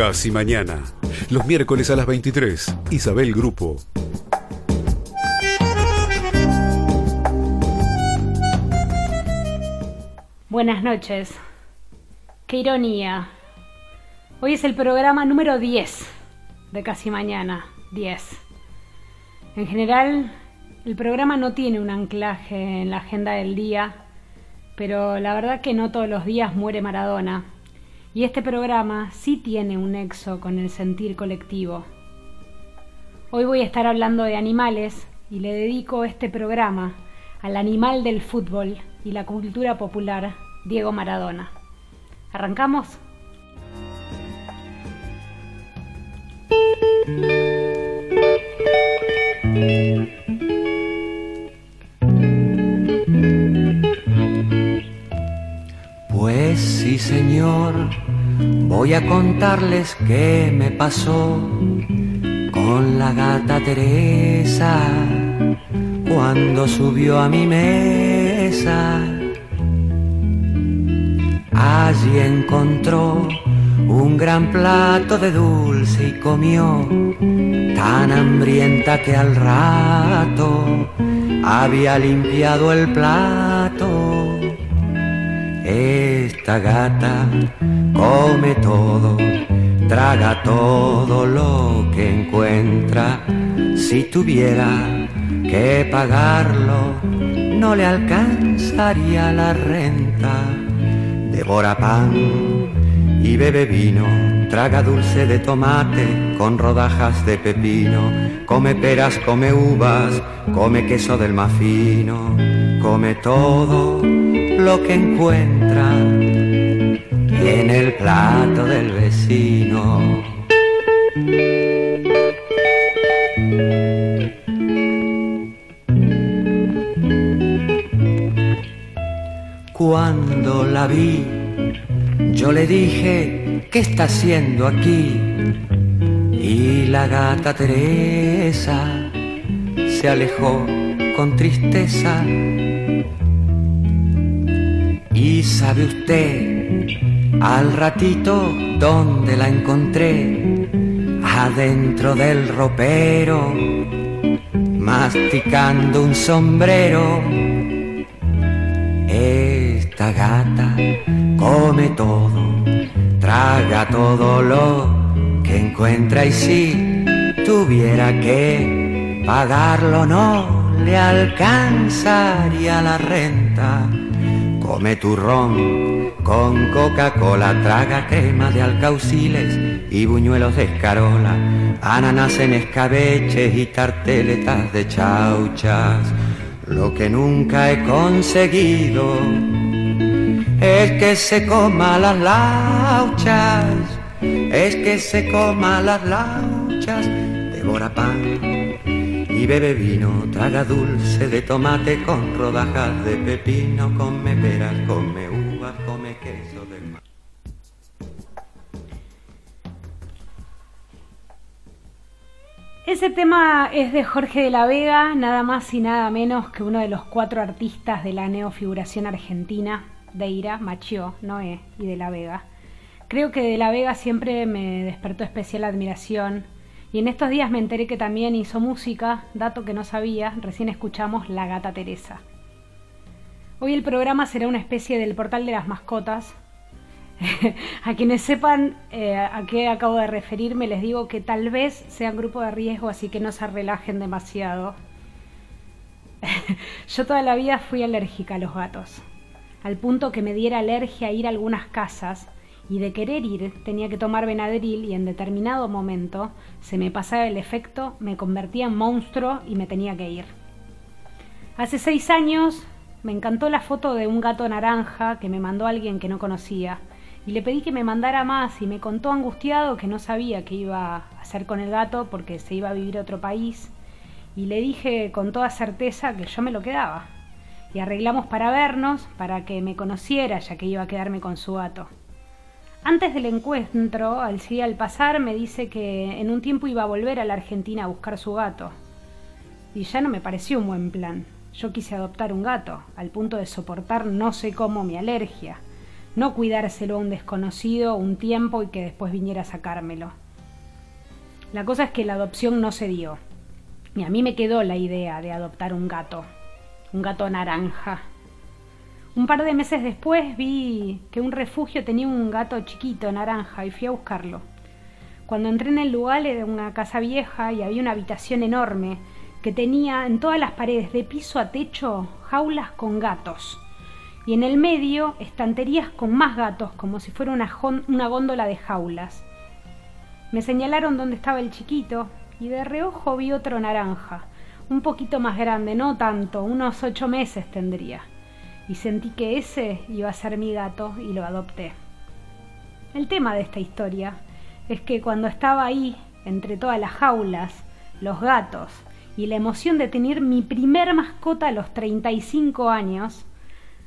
Casi mañana. Los miércoles a las 23. Isabel Grupo. Buenas noches. Qué ironía. Hoy es el programa número 10 de Casi Mañana. 10. En general, el programa no tiene un anclaje en la agenda del día, pero la verdad que no todos los días muere Maradona. Y este programa sí tiene un nexo con el sentir colectivo. Hoy voy a estar hablando de animales y le dedico este programa al animal del fútbol y la cultura popular, Diego Maradona. ¿Arrancamos? Sí, señor, voy a contarles qué me pasó con la gata Teresa cuando subió a mi mesa. Allí encontró un gran plato de dulce y comió tan hambrienta que al rato había limpiado el plato. Esta gata come todo, traga todo lo que encuentra. Si tuviera que pagarlo, no le alcanzaría la renta. Devora pan y bebe vino, traga dulce de tomate con rodajas de pepino, come peras, come uvas, come queso del más fino, come todo lo que encuentra en el plato del vecino. Cuando la vi, yo le dije, ¿qué está haciendo aquí? Y la gata Teresa se alejó con tristeza. Y sabe usted, al ratito, ¿dónde la encontré? Adentro del ropero, masticando un sombrero. Esta gata come todo, traga todo lo que encuentra y si tuviera que pagarlo no le alcanzaría la renta. Come turrón con Coca-Cola, traga crema de alcauciles y buñuelos de escarola, ananas en escabeches y tarteletas de chauchas. Lo que nunca he conseguido es que se coma las lauchas, es que se coma las lauchas, bebe vino, traga dulce de tomate con rodajas de pepino, come peras, come uvas, come queso del mar. Ese tema es de Jorge de la Vega, nada más y nada menos que uno de los cuatro artistas de la neofiguración argentina, Deira, Machió, Noé y de la Vega. Creo que de la Vega siempre me despertó especial admiración y en estos días me enteré que también hizo música, dato que no sabía, recién escuchamos La Gata Teresa. Hoy el programa será una especie del portal de las mascotas. a quienes sepan eh, a qué acabo de referirme, les digo que tal vez sean grupo de riesgo, así que no se relajen demasiado. Yo toda la vida fui alérgica a los gatos, al punto que me diera alergia ir a algunas casas y de querer ir tenía que tomar Benadryl y en determinado momento se me pasaba el efecto, me convertía en monstruo y me tenía que ir. Hace seis años me encantó la foto de un gato naranja que me mandó alguien que no conocía y le pedí que me mandara más y me contó angustiado que no sabía qué iba a hacer con el gato porque se iba a vivir a otro país y le dije con toda certeza que yo me lo quedaba y arreglamos para vernos para que me conociera ya que iba a quedarme con su gato. Antes del encuentro, al sí al pasar, me dice que en un tiempo iba a volver a la Argentina a buscar su gato. Y ya no me pareció un buen plan. Yo quise adoptar un gato, al punto de soportar no sé cómo mi alergia. no cuidárselo a un desconocido un tiempo y que después viniera a sacármelo. La cosa es que la adopción no se dio. Y a mí me quedó la idea de adoptar un gato, un gato naranja. Un par de meses después vi que un refugio tenía un gato chiquito naranja y fui a buscarlo. Cuando entré en el lugar era una casa vieja y había una habitación enorme que tenía en todas las paredes de piso a techo jaulas con gatos y en el medio estanterías con más gatos como si fuera una, góndola de jaulas. Me señalaron dónde estaba el chiquito y de reojo vi otro naranja, un poquito más grande, no tanto, unos ocho meses tendría y sentí que ese iba a ser mi gato y lo adopté. El tema de esta historia es que cuando estaba ahí, entre todas las jaulas, los gatos y la emoción de tener mi primer mascota a los 35 años,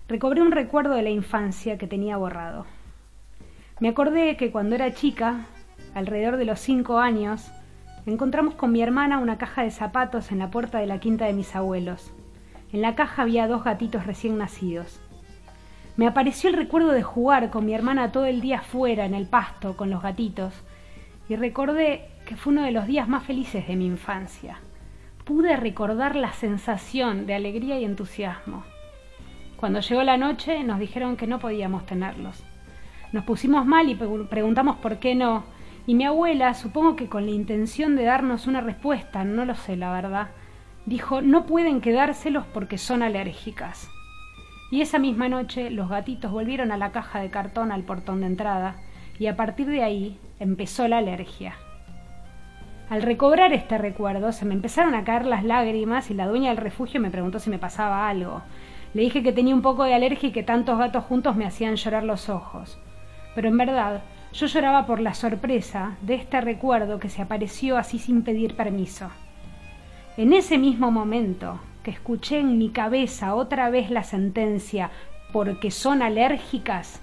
recobré un recuerdo de la infancia que tenía borrado. Me acordé que cuando era chica, alrededor de los 5 años, encontramos con mi hermana una caja de zapatos en la puerta de la quinta de mis abuelos. En la caja había dos gatitos recién nacidos. Me apareció el recuerdo de jugar con mi hermana todo el día fuera, en el pasto, con los gatitos, y recordé que fue uno de los días más felices de mi infancia. Pude recordar la sensación de alegría y entusiasmo. Cuando llegó la noche nos dijeron que no podíamos tenerlos. Nos pusimos mal y preguntamos por qué no, y mi abuela, supongo que con la intención de darnos una respuesta, no lo sé la verdad, dijo no pueden quedárselos porque son alérgicas. Y esa misma noche los gatitos volvieron a la caja de cartón al portón de entrada y a partir de ahí empezó la alergia. Al recobrar este recuerdo se me empezaron a caer las lágrimas y la dueña del refugio me preguntó si me pasaba algo. Le dije que tenía un poco de alergia y que tantos gatos juntos me hacían llorar los ojos. Pero en verdad yo lloraba por la sorpresa de este recuerdo que se apareció así sin pedir permiso. En ese mismo momento que escuché en mi cabeza otra vez la sentencia porque son alérgicas,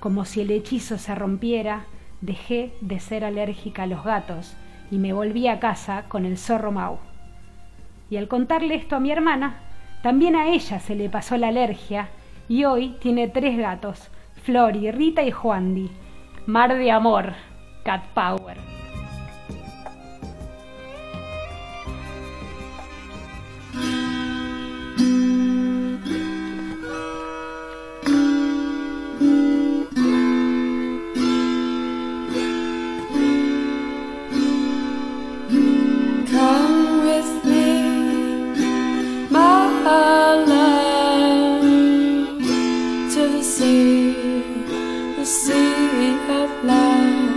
como si el hechizo se rompiera, dejé de ser alérgica a los gatos y me volví a casa con el zorro Mau. Y al contarle esto a mi hermana, también a ella se le pasó la alergia y hoy tiene tres gatos, Flori, Rita y Juandi. Mar de amor, Cat Power. to the sea, the sea of love.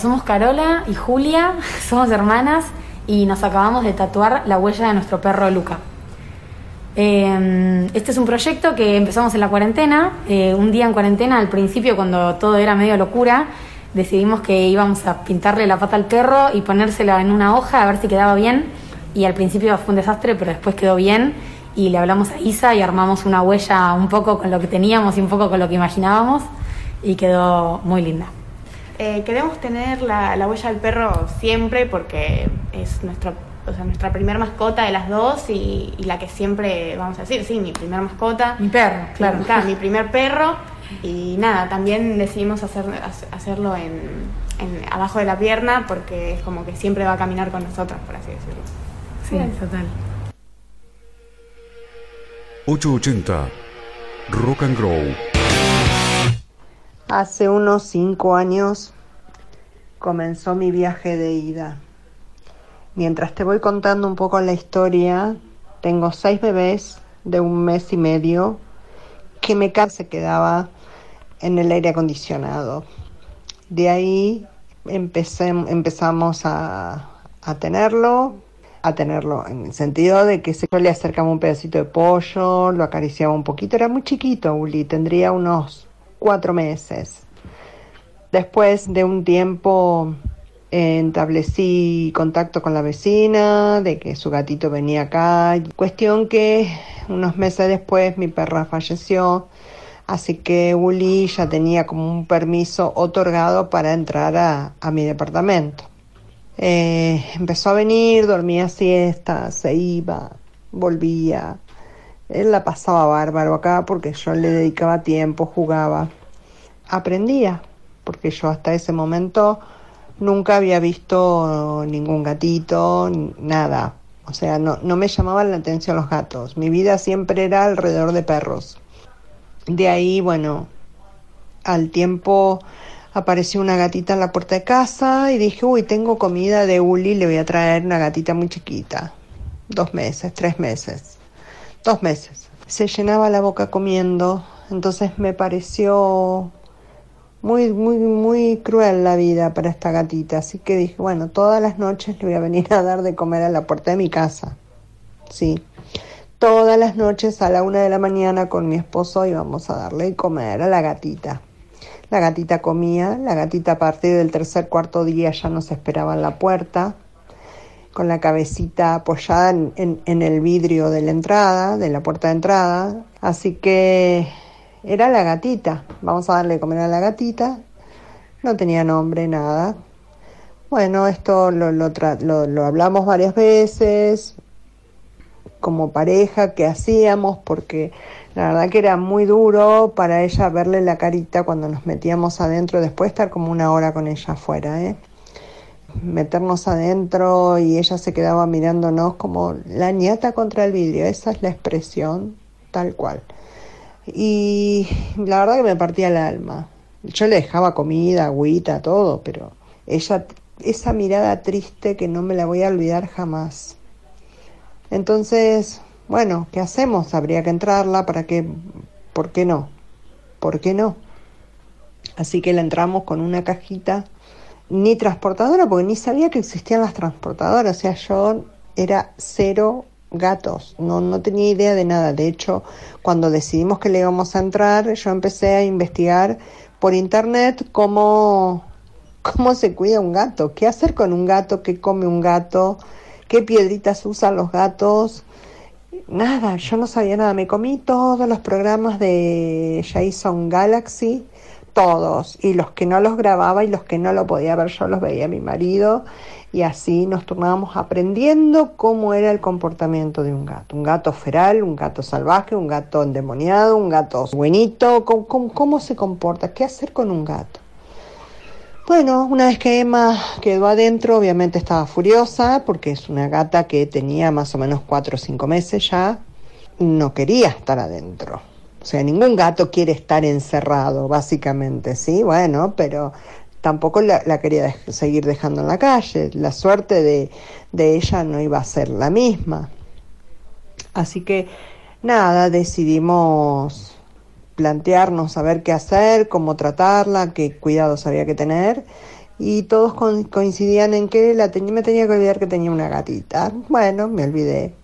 Somos Carola y Julia, somos hermanas y nos acabamos de tatuar la huella de nuestro perro Luca. Eh, este es un proyecto que empezamos en la cuarentena. Eh, un día en cuarentena, al principio, cuando todo era medio locura, decidimos que íbamos a pintarle la pata al perro y ponérsela en una hoja a ver si quedaba bien. Y al principio fue un desastre, pero después quedó bien. Y le hablamos a Isa y armamos una huella un poco con lo que teníamos y un poco con lo que imaginábamos. Y quedó muy linda. Eh, queremos tener la, la, huella del perro siempre porque es nuestro, o sea, nuestra primera mascota de las dos y, y, la que siempre vamos a decir, sí, mi primer mascota. Mi perro, claro. Mi, claro, mi primer perro. Y nada, también decidimos hacer, hacerlo en, en, abajo de la pierna porque es como que siempre va a caminar con nosotros, por así decirlo. Sí, sí. total. 880 Rock and Grow. Hace unos cinco años comenzó mi viaje de ida. Mientras te voy contando un poco la historia, tengo seis bebés de un mes y medio que me se quedaba en el aire acondicionado. De ahí empecé, empezamos a, a tenerlo, a tenerlo en el sentido de que yo le acercaba un pedacito de pollo, lo acariciaba un poquito, era muy chiquito, Uli, tendría unos cuatro meses. Después de un tiempo eh, establecí contacto con la vecina, de que su gatito venía acá. Cuestión que unos meses después mi perra falleció, así que Uli ya tenía como un permiso otorgado para entrar a, a mi departamento. Eh, empezó a venir, dormía siesta, se iba, volvía. Él la pasaba bárbaro acá porque yo le dedicaba tiempo, jugaba. Aprendía, porque yo hasta ese momento nunca había visto ningún gatito, nada. O sea, no, no me llamaban la atención los gatos. Mi vida siempre era alrededor de perros. De ahí, bueno, al tiempo apareció una gatita en la puerta de casa y dije, uy, tengo comida de Uli, le voy a traer una gatita muy chiquita. Dos meses, tres meses dos meses. Se llenaba la boca comiendo, entonces me pareció muy, muy, muy cruel la vida para esta gatita. Así que dije, bueno, todas las noches le voy a venir a dar de comer a la puerta de mi casa. Sí. Todas las noches a la una de la mañana con mi esposo íbamos a darle de comer a la gatita. La gatita comía, la gatita a partir del tercer cuarto día ya nos esperaba en la puerta con la cabecita apoyada en, en, en, el vidrio de la entrada, de la puerta de entrada. Así que era la gatita. Vamos a darle de comer a la gatita. No tenía nombre, nada. Bueno, esto lo, hablamos varias veces como pareja, que hacíamos, porque la verdad que era muy duro para ella verle la carita cuando nos metíamos adentro, después de estar como una hora con ella afuera, ¿eh? Meternos adentro y ella se quedaba mirándonos como la ñata contra el vidrio, esa es la expresión tal cual. Y la verdad que me partía el alma. Yo le dejaba comida, agüita, todo, pero ella, esa mirada triste que no me la voy a olvidar jamás. Entonces, bueno, ¿qué hacemos? Habría que entrarla para que, ¿por qué no? ¿Por qué no? Así que la entramos con una cajita ni transportadora, porque ni sabía que existían las transportadoras. O sea, yo era cero gatos, no, no tenía idea de nada. De hecho, cuando decidimos que le íbamos a entrar, yo empecé a investigar por internet cómo, cómo se cuida un gato, qué hacer con un gato, qué come un gato, qué piedritas usan los gatos. Nada, yo no sabía nada. Me comí todos los programas de Jason Galaxy todos, y los que no los grababa y los que no lo podía ver yo los veía mi marido, y así nos turnábamos aprendiendo cómo era el comportamiento de un gato. Un gato feral, un gato salvaje, un gato endemoniado, un gato buenito, cómo, cómo, cómo se comporta, qué hacer con un gato. Bueno, una vez que Emma quedó adentro, obviamente estaba furiosa porque es una gata que tenía más o menos cuatro o cinco meses ya. No quería estar adentro. O sea, ningún gato quiere estar encerrado, básicamente, ¿sí? Bueno, pero tampoco la, quería seguir dejando en la calle. La suerte de, de ella no iba a ser la misma. Así que, nada, decidimos plantearnos a ver qué hacer, cómo tratarla, qué cuidados había que tener. y todos coincidían en que la me tenía que olvidar que tenía una gatita. Bueno, me olvidé.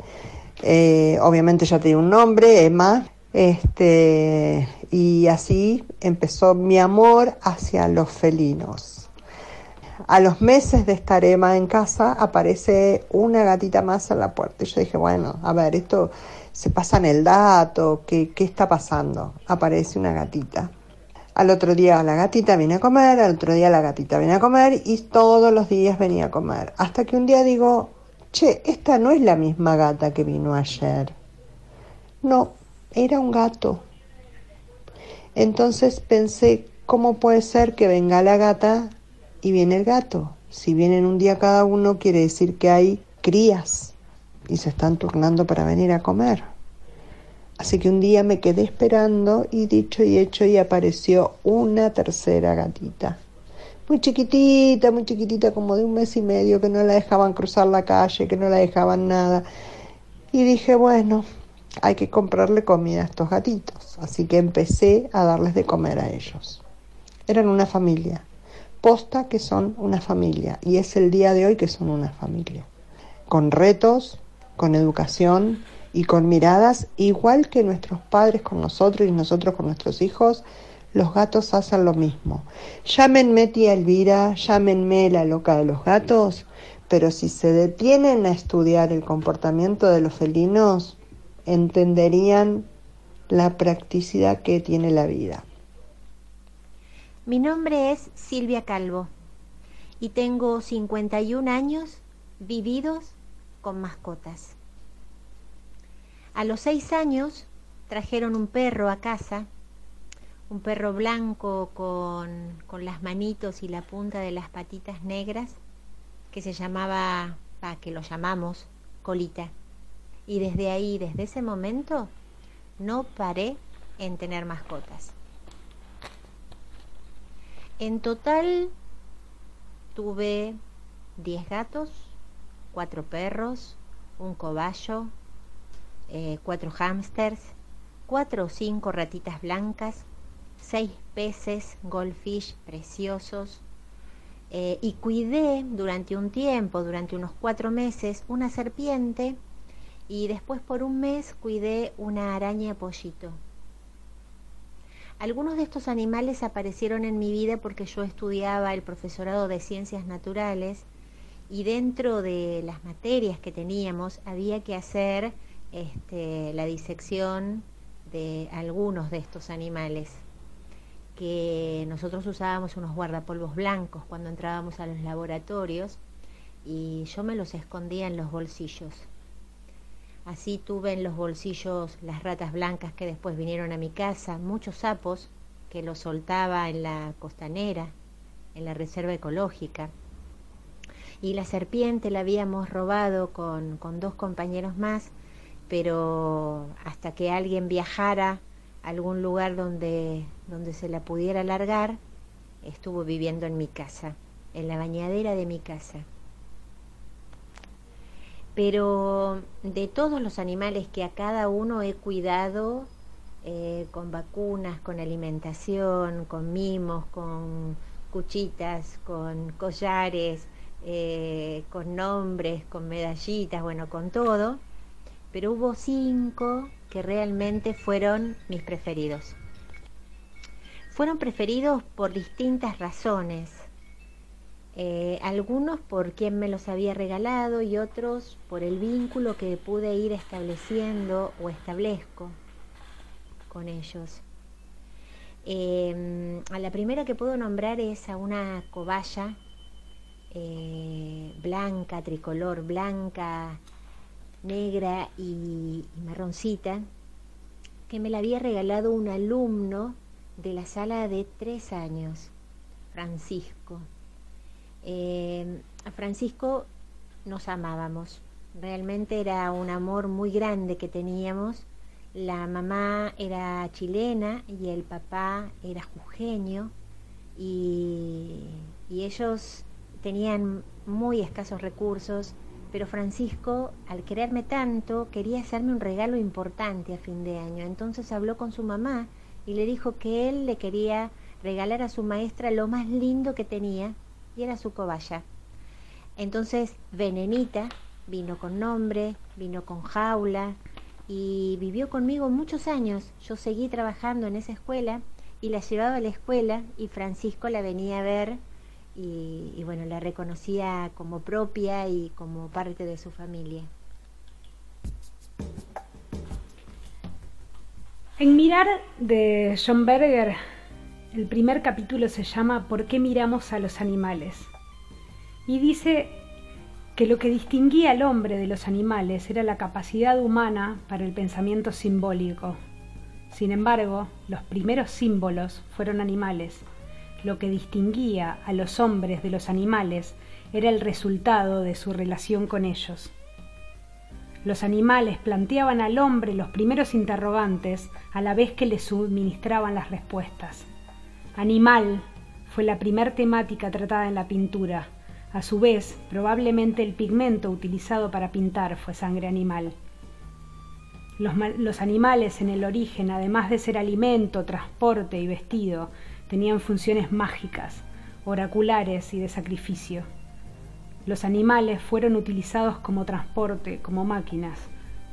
Eh, obviamente ya tenía un nombre, Emma, este, y así empezó mi amor hacia los felinos. A los meses de estar Emma en casa aparece una gatita más en la puerta. Y yo dije, bueno, a ver, esto se pasa en el dato, ¿qué, qué está pasando? Aparece una gatita. Al otro día la gatita viene a comer, al otro día la gatita viene a comer y todos los días venía a comer. Hasta que un día digo, che, esta no es la misma gata que vino ayer. No, era un gato. Entonces pensé, ¿cómo puede ser que venga la gata y viene el gato? Si vienen un día cada uno, quiere decir que hay crías y se están turnando para venir a comer. Así que un día me quedé esperando y dicho y hecho y apareció una tercera gatita. Muy chiquitita, muy chiquitita, como de un mes y medio, que no la dejaban cruzar la calle, que no la dejaban nada. Y dije, bueno, hay que comprarle comida a estos gatitos. Así que empecé a darles de comer a ellos. Eran una familia. Posta que son una familia. Y es el día de hoy que son una familia. Con retos, con educación y con miradas igual que nuestros padres con nosotros y nosotros con nuestros hijos, los gatos hacen lo mismo. Llámenme tía Elvira, llámenme la loca de los gatos, pero si se detienen a estudiar el comportamiento de los felinos, entenderían la practicidad que tiene la vida. Mi nombre es Silvia Calvo y tengo 51 años vividos con mascotas. A los seis años trajeron un perro a casa, un perro blanco con, con las manitos y la punta de las patitas negras, que se llamaba, pa, que lo llamamos, Colita. Y desde ahí, desde ese momento, no paré en tener mascotas. En total tuve 10 gatos, cuatro perros, un cobayo, eh, cuatro hámsters, cuatro o cinco ratitas blancas, seis peces goldfish preciosos, eh, y cuidé durante un tiempo, durante unos cuatro meses, una serpiente y después por un mes cuidé una araña pollito. Algunos de estos animales aparecieron en mi vida porque yo estudiaba el profesorado de ciencias naturales y dentro de las materias que teníamos había que hacer este, la disección de algunos de estos animales, que nosotros usábamos unos guardapolvos blancos cuando entrábamos a los laboratorios y yo me los escondía en los bolsillos. Así tuve en los bolsillos las ratas blancas que después vinieron a mi casa, muchos sapos que los soltaba en la costanera, en la reserva ecológica. Y la serpiente la habíamos robado con, con dos compañeros más pero hasta que alguien viajara a algún lugar donde, donde se la pudiera largar, estuvo viviendo en mi casa, en la bañadera de mi casa. Pero de todos los animales que a cada uno he cuidado, eh, con vacunas, con alimentación, con mimos, con cuchitas, con collares, eh, con nombres, con medallitas, bueno, con todo, pero hubo cinco que realmente fueron mis preferidos. Fueron preferidos por distintas razones. Eh, algunos por quien me los había regalado y otros por el vínculo que pude ir estableciendo o establezco con ellos. Em, a la primera que puedo nombrar es a una cobaya eh, blanca, tricolor, blanca, negra y, marroncita, que me la había regalado un alumno de la sala de tres años, Francisco. Eh, a Francisco nos amábamos, realmente era un amor muy grande que teníamos. La mamá era chilena y el papá era jujeño y ellos tenían muy escasos recursos pero Francisco, al quererme tanto, quería hacerme un regalo importante a fin de año. Entonces habló con su mamá y le dijo que él le quería regalar a su maestra lo más lindo que tenía y era su cobaya. Entonces Venenita vino con nombre, vino con jaula y vivió conmigo muchos años. Yo seguí trabajando en esa escuela y la llevaba a la escuela y Francisco la venía a ver y, bueno, la reconocía como propia y como parte de su familia. En Mirar de John Berger, el primer capítulo se llama ¿Por qué miramos a los animales? Y dice que lo que distinguía al hombre de los animales era la capacidad humana para el pensamiento simbólico. Sin embargo, los primeros símbolos fueron animales. Lo que distinguía a los hombres de los animales era el resultado de su relación con ellos. Los animales planteaban al hombre los primeros interrogantes a la vez que le suministraban las respuestas. Animal fue la primer temática tratada en la pintura. A su vez, probablemente el pigmento utilizado para pintar fue sangre animal. Los, los, animales en el origen, además de ser alimento, transporte y vestido, tenían funciones mágicas, oraculares y de sacrificio. Los animales fueron utilizados como transporte, como máquinas.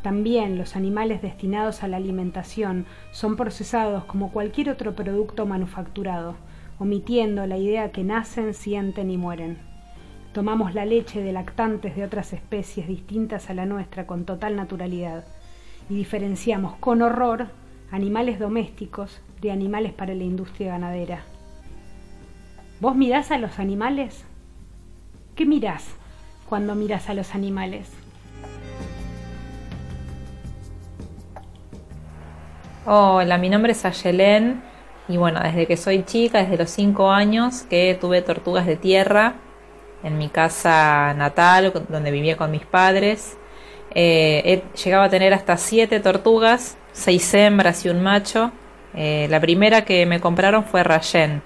También los animales destinados a la alimentación son procesados como cualquier otro producto manufacturado, omitiendo la idea que nacen, sienten y mueren. Tomamos la leche de lactantes de otras especies distintas a la nuestra con total naturalidad y diferenciamos con horror animales domésticos de animales para la industria ganadera. ¿Vos mirás a los animales? ¿Qué mirás cuando miras a los animales? Hola, mi nombre es Ayelén y bueno, desde que soy chica, desde los 5 años, que tuve tortugas de tierra en mi casa natal, donde vivía con mis padres. Eh, he llegado a tener hasta 7 tortugas, 6 hembras y un macho. Eh, la primera que me compraron fue Rayen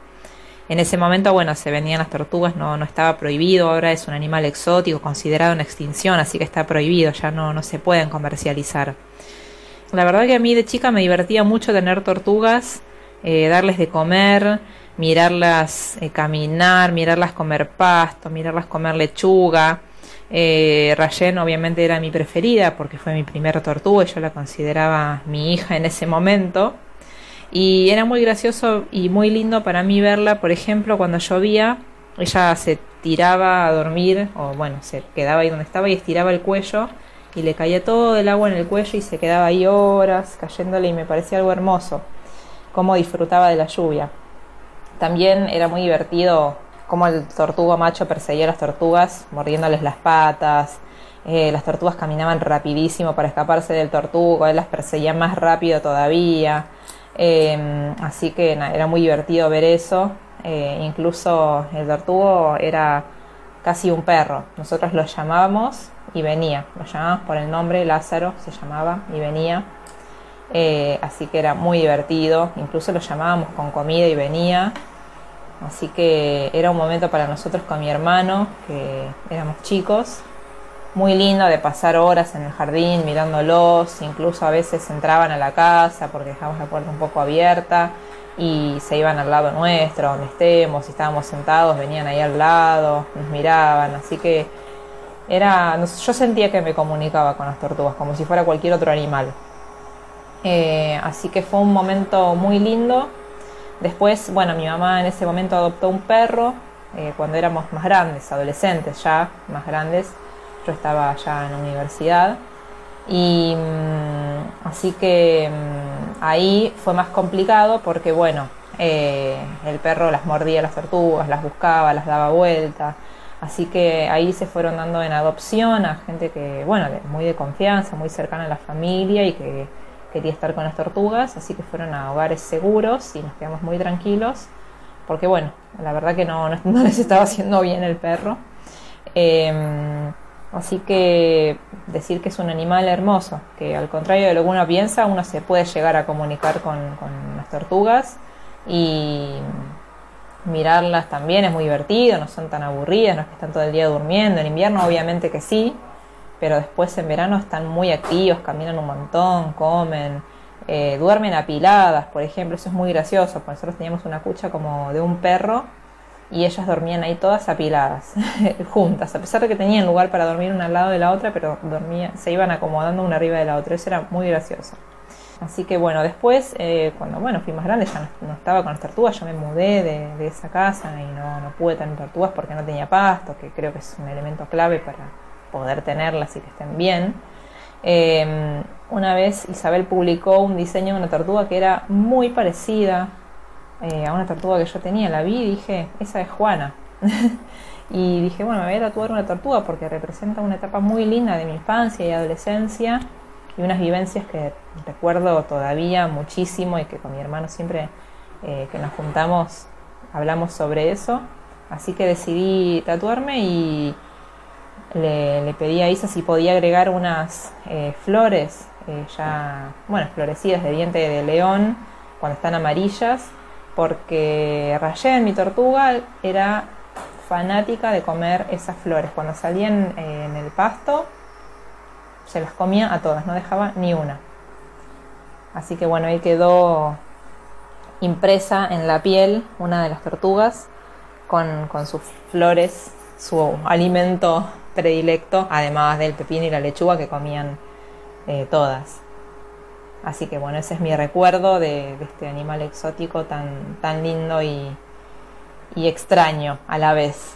en ese momento, bueno, se vendían las tortugas, no, no estaba prohibido, ahora es un animal exótico, considerado en extinción, así que está prohibido, ya no, no se pueden comercializar. La verdad que a mí de chica me divertía mucho tener tortugas, eh, darles de comer, mirarlas eh, caminar, mirarlas comer pasto, mirarlas comer lechuga. Eh, Rayen obviamente era mi preferida porque fue mi primera tortuga y yo la consideraba mi hija en ese momento. Y era muy gracioso y muy lindo para mí verla, por ejemplo, cuando llovía, ella se tiraba a dormir, o bueno, se quedaba ahí donde estaba y estiraba el cuello y le caía todo el agua en el cuello y se quedaba ahí horas cayéndole y me parecía algo hermoso, cómo disfrutaba de la lluvia. También era muy divertido cómo el tortuga macho perseguía a las tortugas, mordiéndoles las patas. Eh, las tortugas caminaban rapidísimo para escaparse del tortuga, él las perseguía más rápido todavía. Em, así que era muy divertido ver eso. Eh, incluso el tortugo era casi un perro. Nosotros lo llamábamos y venía. Lo llamábamos por el nombre, Lázaro se llamaba y venía. Eh, así que era muy divertido. Incluso lo llamábamos con comida y venía. Así que era un momento para nosotros con mi hermano, que éramos chicos, muy lindo de pasar horas en el jardín mirándolos, incluso a veces entraban a la casa porque dejamos la puerta un poco abierta y se iban al lado nuestro, donde estemos, si estábamos sentados, venían ahí al lado, nos miraban, así que era, yo sentía que me comunicaba con las tortugas, como si fuera cualquier otro animal. Eh, así que fue un momento muy lindo. Después, bueno, mi mamá en ese momento adoptó un perro eh, cuando éramos más grandes, adolescentes ya, más grandes estaba ya en la universidad. Y mm, así que mm, ahí fue más complicado porque, bueno, eh, el perro las mordía las tortugas, las buscaba, las daba vuelta. Así que ahí se fueron dando en adopción a gente que, bueno, muy de confianza, muy cercana a la familia y que quería estar con las tortugas. Así que fueron a hogares seguros y nos quedamos muy tranquilos. Porque, bueno, la verdad que no, no, les estaba haciendo bien el perro. Em, Así que decir que es un animal hermoso, que al contrario de lo que uno piensa, uno se puede llegar a comunicar con, las tortugas y mirarlas también es muy divertido, no son tan aburridas, no es que están todo el día durmiendo. En invierno obviamente que sí, pero después en verano están muy activos, caminan un montón, comen, eh, duermen apiladas, por ejemplo, eso es muy gracioso, porque nosotros teníamos una cucha como de un perro y ellas dormían ahí todas apiladas, juntas, a pesar de que tenían lugar para dormir una al lado de la otra, pero dormían, se iban acomodando una arriba de la otra, eso era muy gracioso. Así que bueno, después, eh, cuando bueno, fui más grande, ya no, estaba con las tortugas, yo me mudé de, esa casa y no, no, pude tener tortugas porque no tenía pasto, que creo que es un elemento clave para poder tenerlas y que estén bien. Em, una vez Isabel publicó un diseño de una tortuga que era muy parecida eh, a una tortuga que yo tenía, la vi y dije, esa es Juana. y dije, bueno, me voy a tatuar una tortuga porque representa una etapa muy linda de mi infancia y adolescencia y unas vivencias que recuerdo todavía muchísimo y que con mi hermano siempre eh, que nos juntamos hablamos sobre eso. Así que decidí tatuarme y le, pedí a Isa si podía agregar unas eh, flores ya, bueno, florecidas de diente de león cuando están amarillas porque Rayén, mi tortuga, era fanática de comer esas flores. Cuando salían eh, en el pasto, se las comía a todas, no dejaba ni una. Así que bueno, ahí quedó impresa en la piel una de las tortugas con, sus flores, su alimento predilecto, además del pepino y la lechuga que comían eh, todas. Así que bueno, ese es mi recuerdo de, este animal exótico tan, tan lindo y, y extraño a la vez.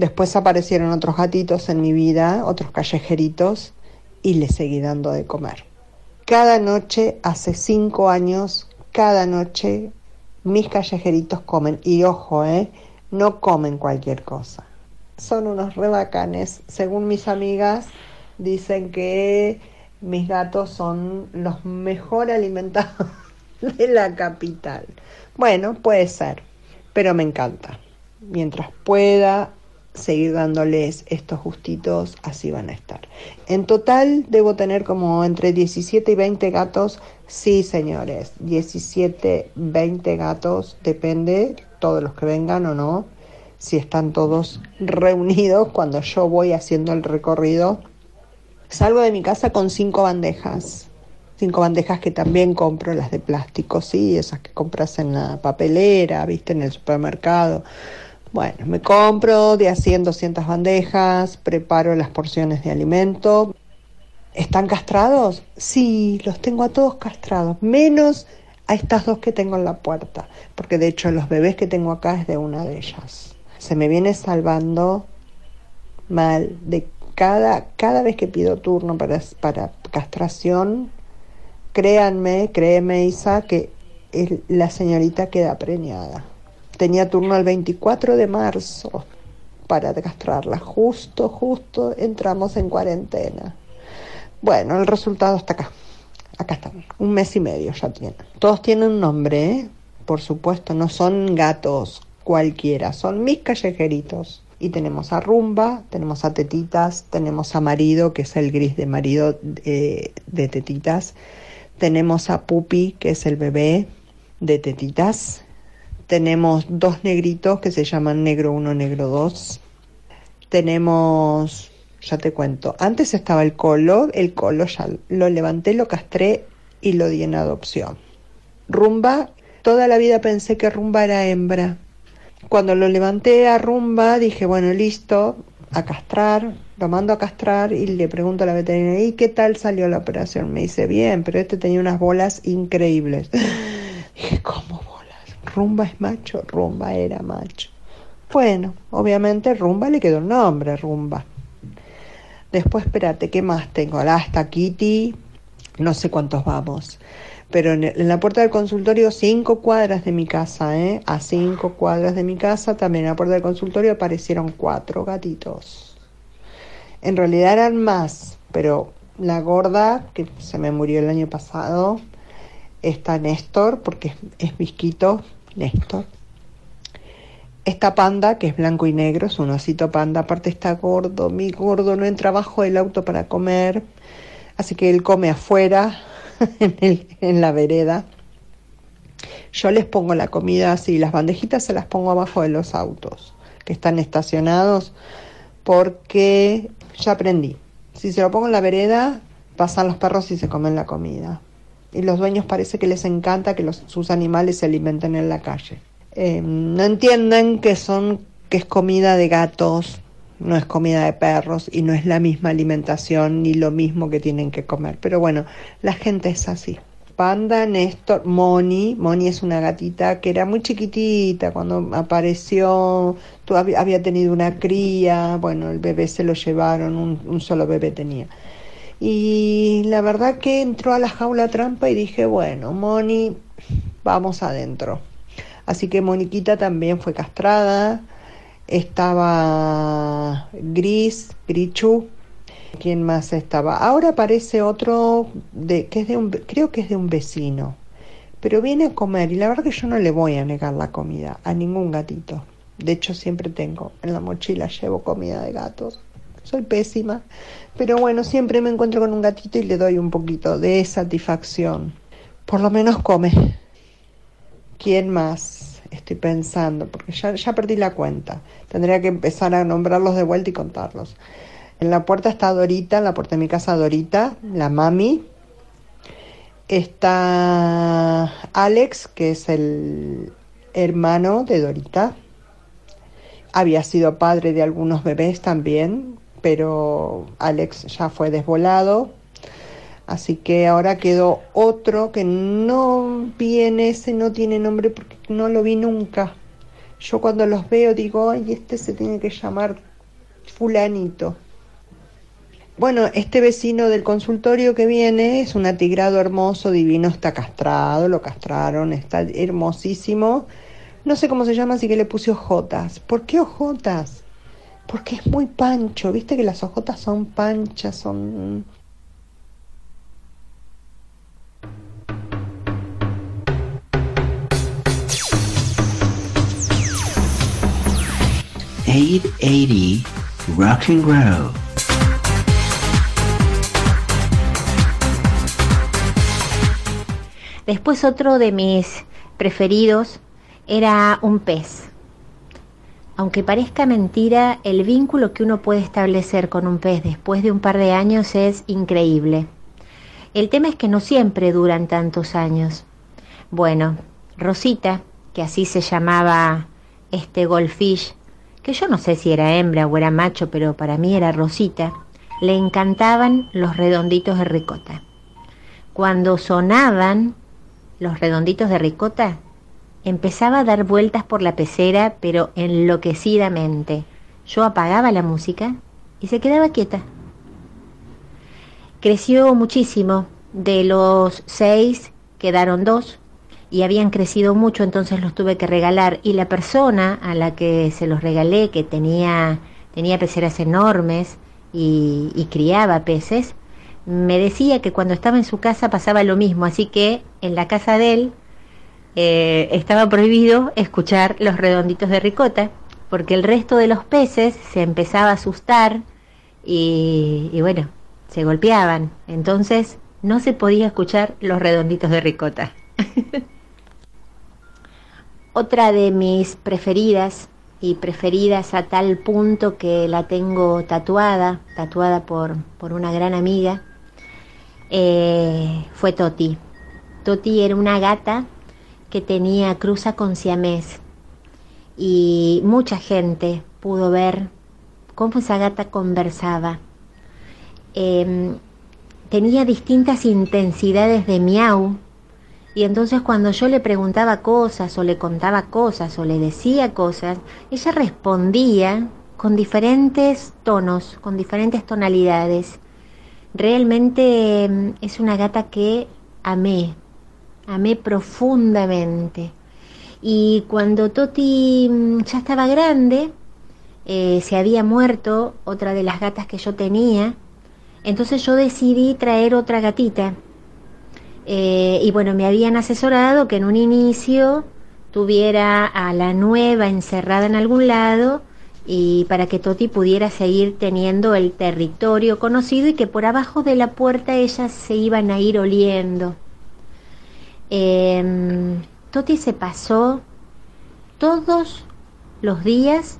Después aparecieron otros gatitos en mi vida, otros callejeritos, y les seguí dando de comer. Cada noche, hace cinco años, cada noche mis callejeritos comen. Y ojo, ¿eh? no comen cualquier cosa. Son unos rebacanes. Según mis amigas, dicen que mis gatos son los mejor alimentados de la capital. Bueno, puede ser, pero me encanta. Mientras pueda, seguir dándoles estos gustitos, así van a estar. En total debo tener como entre 17 y 20 gatos, sí señores, 17, 20 gatos, depende todos los que vengan o no, si están todos reunidos cuando yo voy haciendo el recorrido. Salgo de mi casa con cinco bandejas, cinco bandejas que también compro, las de plástico, sí, esas que compras en la papelera, viste, en el supermercado bueno, me compro de a 100, 200 bandejas, preparo las porciones de alimento. ¿Están castrados? Sí, los tengo a todos castrados, menos a estas dos que tengo en la puerta, porque de hecho los bebés que tengo acá es de una de ellas. Se me viene salvando mal de cada, cada vez que pido turno para, para castración, créanme, créeme Isa, que la señorita queda preñada. Tenía turno el 24 de marzo para castrarla. Justo, justo entramos en cuarentena. Bueno, el resultado está acá. Acá están. Un mes y medio ya tienen. Todos tienen un nombre, ¿eh? Por supuesto, no son gatos cualquiera, son mis callejeritos. Y tenemos a Rumba, tenemos a Tetitas, tenemos a Marido, que es el gris de marido de, de Tetitas. Tenemos a Pupi, que es el bebé de Tetitas tenemos dos negritos que se llaman negro 1, negro 2. Tenemos, ya te cuento, antes estaba el colo, el colo ya lo levanté, lo castré y lo di en adopción. Rumba, toda la vida pensé que Rumba era hembra. Cuando lo levanté a Rumba dije, bueno, listo, a castrar, lo mando a castrar y le pregunto a la veterinaria, ¿y qué tal salió la operación? Me dice, bien, pero este tenía unas bolas increíbles. dije, ¿cómo Rumba es macho, Rumba era macho. Bueno, obviamente Rumba le quedó el nombre, Rumba. Después, espérate, ¿qué más tengo? Hasta Kitty, no sé cuántos vamos. Pero en, la puerta del consultorio, cinco cuadras de mi casa, ¿eh? A cinco cuadras de mi casa, también en la puerta del consultorio aparecieron cuatro gatitos. En realidad eran más, pero la gorda, que se me murió el año pasado, está Néstor, porque es, es visquito, Néstor. Esta panda, que es blanco y negro, es un osito panda, aparte está gordo, mi gordo no entra abajo del auto para comer, así que él come afuera, en, en la vereda. Yo les pongo la comida así, las bandejitas se las pongo abajo de los autos que están estacionados, porque ya aprendí. Si se lo pongo en la vereda, pasan los perros y se comen la comida y los dueños parece que les encanta que los, sus animales se alimenten en la calle. Eh, no entienden que son que es comida de gatos, no es comida de perros y no es la misma alimentación ni lo mismo que tienen que comer. Pero bueno, la gente es así. Panda, Néstor, Moni. Moni es una gatita que era muy chiquitita cuando apareció, había tenido una cría, bueno, el bebé se lo llevaron, un, un solo bebé tenía. Y la verdad que entró a la jaula trampa y dije, bueno, Moni, vamos adentro. Así que Moniquita también fue castrada. Estaba Gris, Grichu. ¿Quién más estaba? Ahora aparece otro de, que es de un, creo que es de un vecino. Pero viene a comer y la verdad que yo no le voy a negar la comida a ningún gatito. De hecho siempre tengo en la mochila llevo comida de gatos soy pésima, pero bueno, siempre me encuentro con un gatito y le doy un poquito de satisfacción. Por lo menos come. ¿Quién más? Estoy pensando, porque ya, ya perdí la cuenta. Tendría que empezar a nombrarlos de vuelta y contarlos. En la puerta está Dorita, en la puerta de mi casa Dorita, la mami. Está Alex, que es el hermano de Dorita. Había sido padre de algunos bebés también, pero Alex ya fue desvolado. Así que ahora quedó otro que no viene, ese no tiene nombre porque no lo vi nunca. Yo cuando los veo digo, ay, este se tiene que llamar fulanito. Bueno, este vecino del consultorio que viene es un atigrado hermoso, divino, está castrado, lo castraron, está hermosísimo. No sé cómo se llama, así que le puse ojotas. ¿Por qué ojotas? Porque es muy pancho, viste que las hojotas son panchas, son... 880 Rock and Grow. Después otro de mis preferidos era un pez. Aunque parezca mentira, el vínculo que uno puede establecer con un pez después de un par de años es increíble. El tema es que no siempre duran tantos años. Bueno, Rosita, que así se llamaba este goldfish, que yo no sé si era hembra o era macho, pero para mí era Rosita, le encantaban los redonditos de ricota. Cuando sonaban los redonditos de ricota, empezaba a dar vueltas por la pecera, pero enloquecidamente. Yo apagaba la música y se quedaba quieta. Creció muchísimo. De los seis quedaron dos y habían crecido mucho, entonces los tuve que regalar. Y la persona a la que se los regalé, que tenía, tenía peceras enormes y, y criaba peces, me decía que cuando estaba en su casa pasaba lo mismo, así que en la casa de él eh, estaba prohibido escuchar los redonditos de ricota, porque el resto de los peces se empezaba a asustar y, bueno, se golpeaban. Entonces no se podía escuchar los redonditos de ricota. Otra de mis preferidas y preferidas a tal punto que la tengo tatuada, tatuada por, por una gran amiga, eh, fue Toti. Toti era una gata que tenía cruza con siamés y mucha gente pudo ver cómo esa gata conversaba. Em, tenía distintas intensidades de miau y entonces cuando yo le preguntaba cosas o le contaba cosas o le decía cosas, ella respondía con diferentes tonos, con diferentes tonalidades. Realmente em, es una gata que amé, amé profundamente. Y cuando Toti mm, ya estaba grande, eh, se había muerto otra de las gatas que yo tenía, entonces yo decidí traer otra gatita. Eh, y bueno, me habían asesorado que en un inicio tuviera a la nueva encerrada en algún lado y para que Toti pudiera seguir teniendo el territorio conocido y que por abajo de la puerta ellas se iban a ir oliendo. Em, Toti se pasó todos los días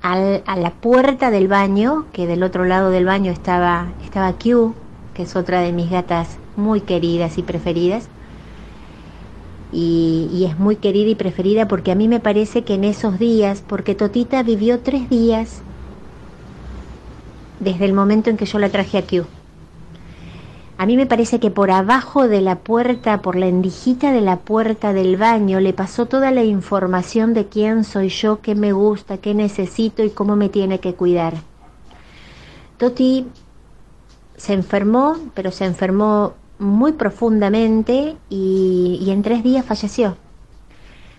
a la puerta del baño, que del otro lado del baño estaba, estaba Q, que es otra de mis gatas muy queridas y preferidas. Y, y, es muy querida y preferida porque a mí me parece que en esos días, porque Totita vivió tres días desde el momento en que yo la traje a Q. A mí me parece que por abajo de la puerta, por la endijita de la puerta del baño, le pasó toda la información de quién soy yo, qué me gusta, qué necesito y cómo me tiene que cuidar. Toti se enfermó, pero se enfermó muy profundamente y, y en tres días falleció.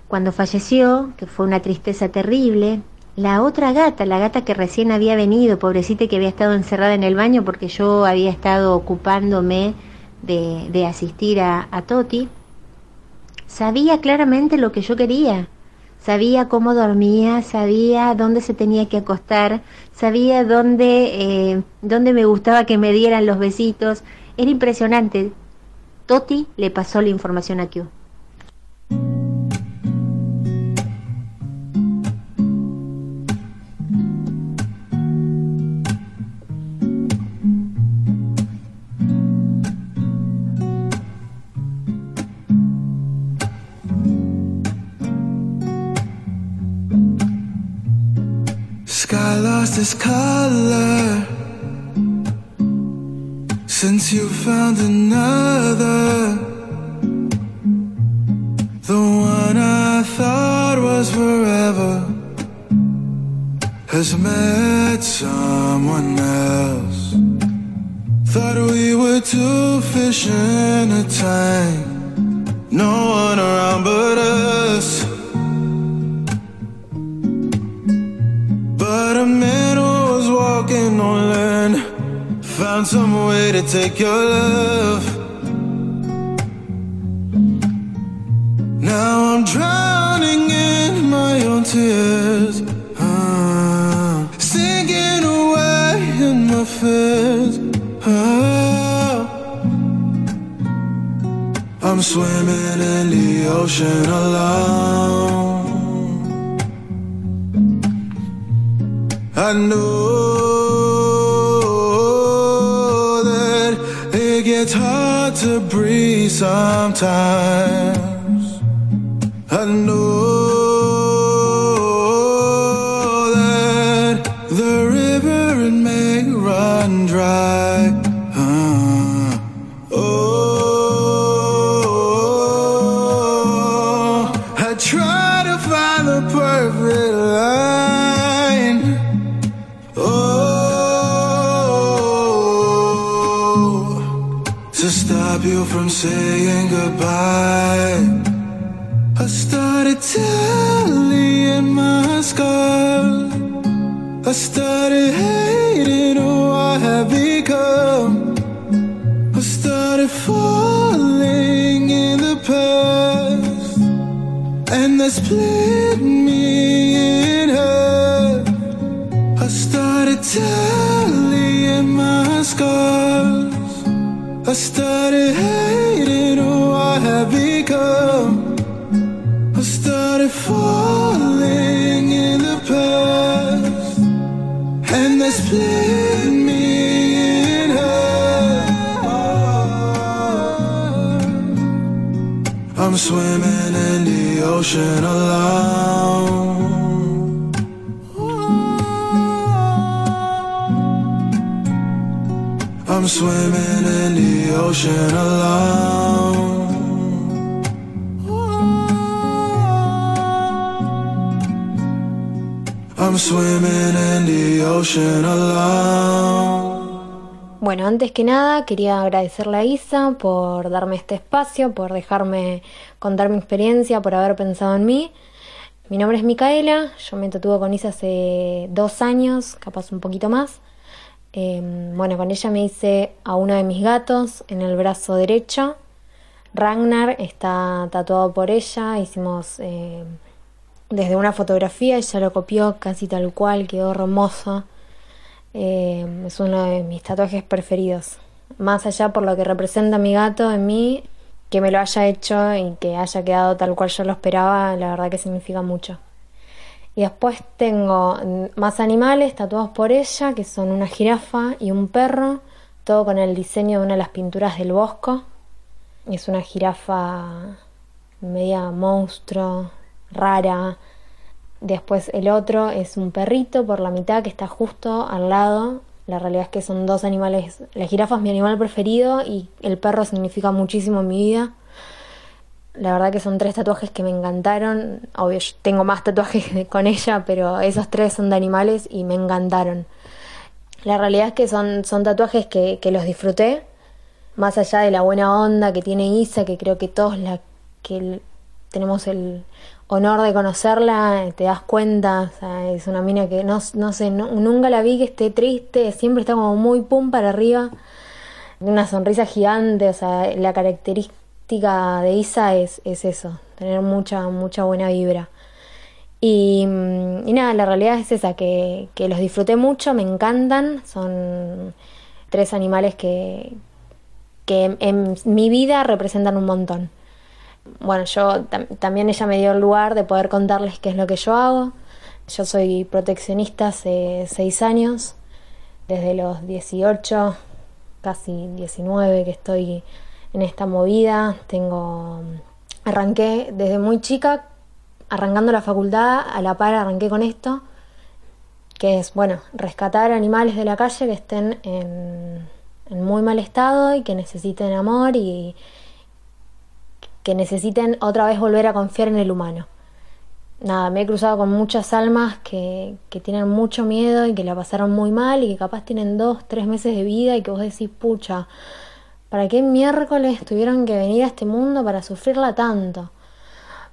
Cuando falleció, que fue una tristeza terrible, la otra gata, la gata que recién había venido, pobrecita que había estado encerrada en el baño porque yo había estado ocupándome de, asistir a, a, Toti, sabía claramente lo que yo quería. Sabía cómo dormía, sabía dónde se tenía que acostar, sabía dónde, eh, dónde me gustaba que me dieran los besitos. Era impresionante. Toti le pasó la información a Q. its color since you found another. The one I thought was forever has met someone else. Thought we were two fish in a tank, no one around but us. man who was walking on land. Found some way to take your love. Now I'm drowning in my own tears. Uh, sinking away in my fears. Uh, I'm swimming in the ocean alone. I know that it gets hard to breathe sometimes. The the. Bueno, antes que nada quería agradecerle a Isa por darme este espacio, por dejarme contar mi experiencia, por haber pensado en mí. Mi nombre es Micaela, yo me tatúo con Isa hace dos años, capaz un poquito más. Eh, bueno, con ella me hice a uno de mis gatos en el brazo derecho. Ragnar está tatuado por ella, hicimos eh, desde una fotografía, ella lo copió casi tal cual, quedó hermoso. Eh, es uno de mis tatuajes preferidos. Más allá por lo que representa mi gato en mí, que me lo haya hecho y que haya quedado tal cual yo lo esperaba, la verdad que significa mucho. Y después tengo más animales tatuados por ella, que son una jirafa y un perro, todo con el diseño de una de las pinturas del Bosco. Es una jirafa media monstruo, rara. Después el otro es un perrito por la mitad que está justo al lado. La realidad es que son dos animales. La jirafa es mi animal preferido y el perro significa muchísimo en mi vida. La verdad que son tres tatuajes que me encantaron. Obvio, yo tengo más tatuajes con ella, pero esos tres son de animales y me encantaron. La realidad es que son, son tatuajes que, que los disfruté. Más allá de la buena onda que tiene Isa, que creo que todos la que tenemos el honor de conocerla, te das cuenta, o sea, es una mina que no, no sé, no- nunca la vi que esté triste, siempre está como muy pum para arriba, una sonrisa gigante, o sea, la característica de Isa es, es eso, tener mucha, mucha buena vibra. Y, mm, nada, la realidad es esa, que, que los disfruté mucho, me encantan, son tres animales que, que en mi vida representan un montón. Bueno, yo tam- también ella me dio el lugar de poder contarles qué es lo que yo hago. Yo soy proteccionista hace seis años, desde los 18, casi 19 que estoy en esta movida. Tengo, arranqué desde muy chica, arrancando la facultad, a la par arranqué con esto, que es, bueno, rescatar animales de la calle que estén en, en muy mal estado y que necesiten amor y que necesiten otra vez volver a confiar en el humano. Nada, me he cruzado con muchas almas que, que tienen mucho miedo y que la pasaron muy mal y que capaz tienen dos, tres meses de vida y que vos decís, pucha, ¿para qué miércoles tuvieron que venir a este mundo para sufrirla tanto?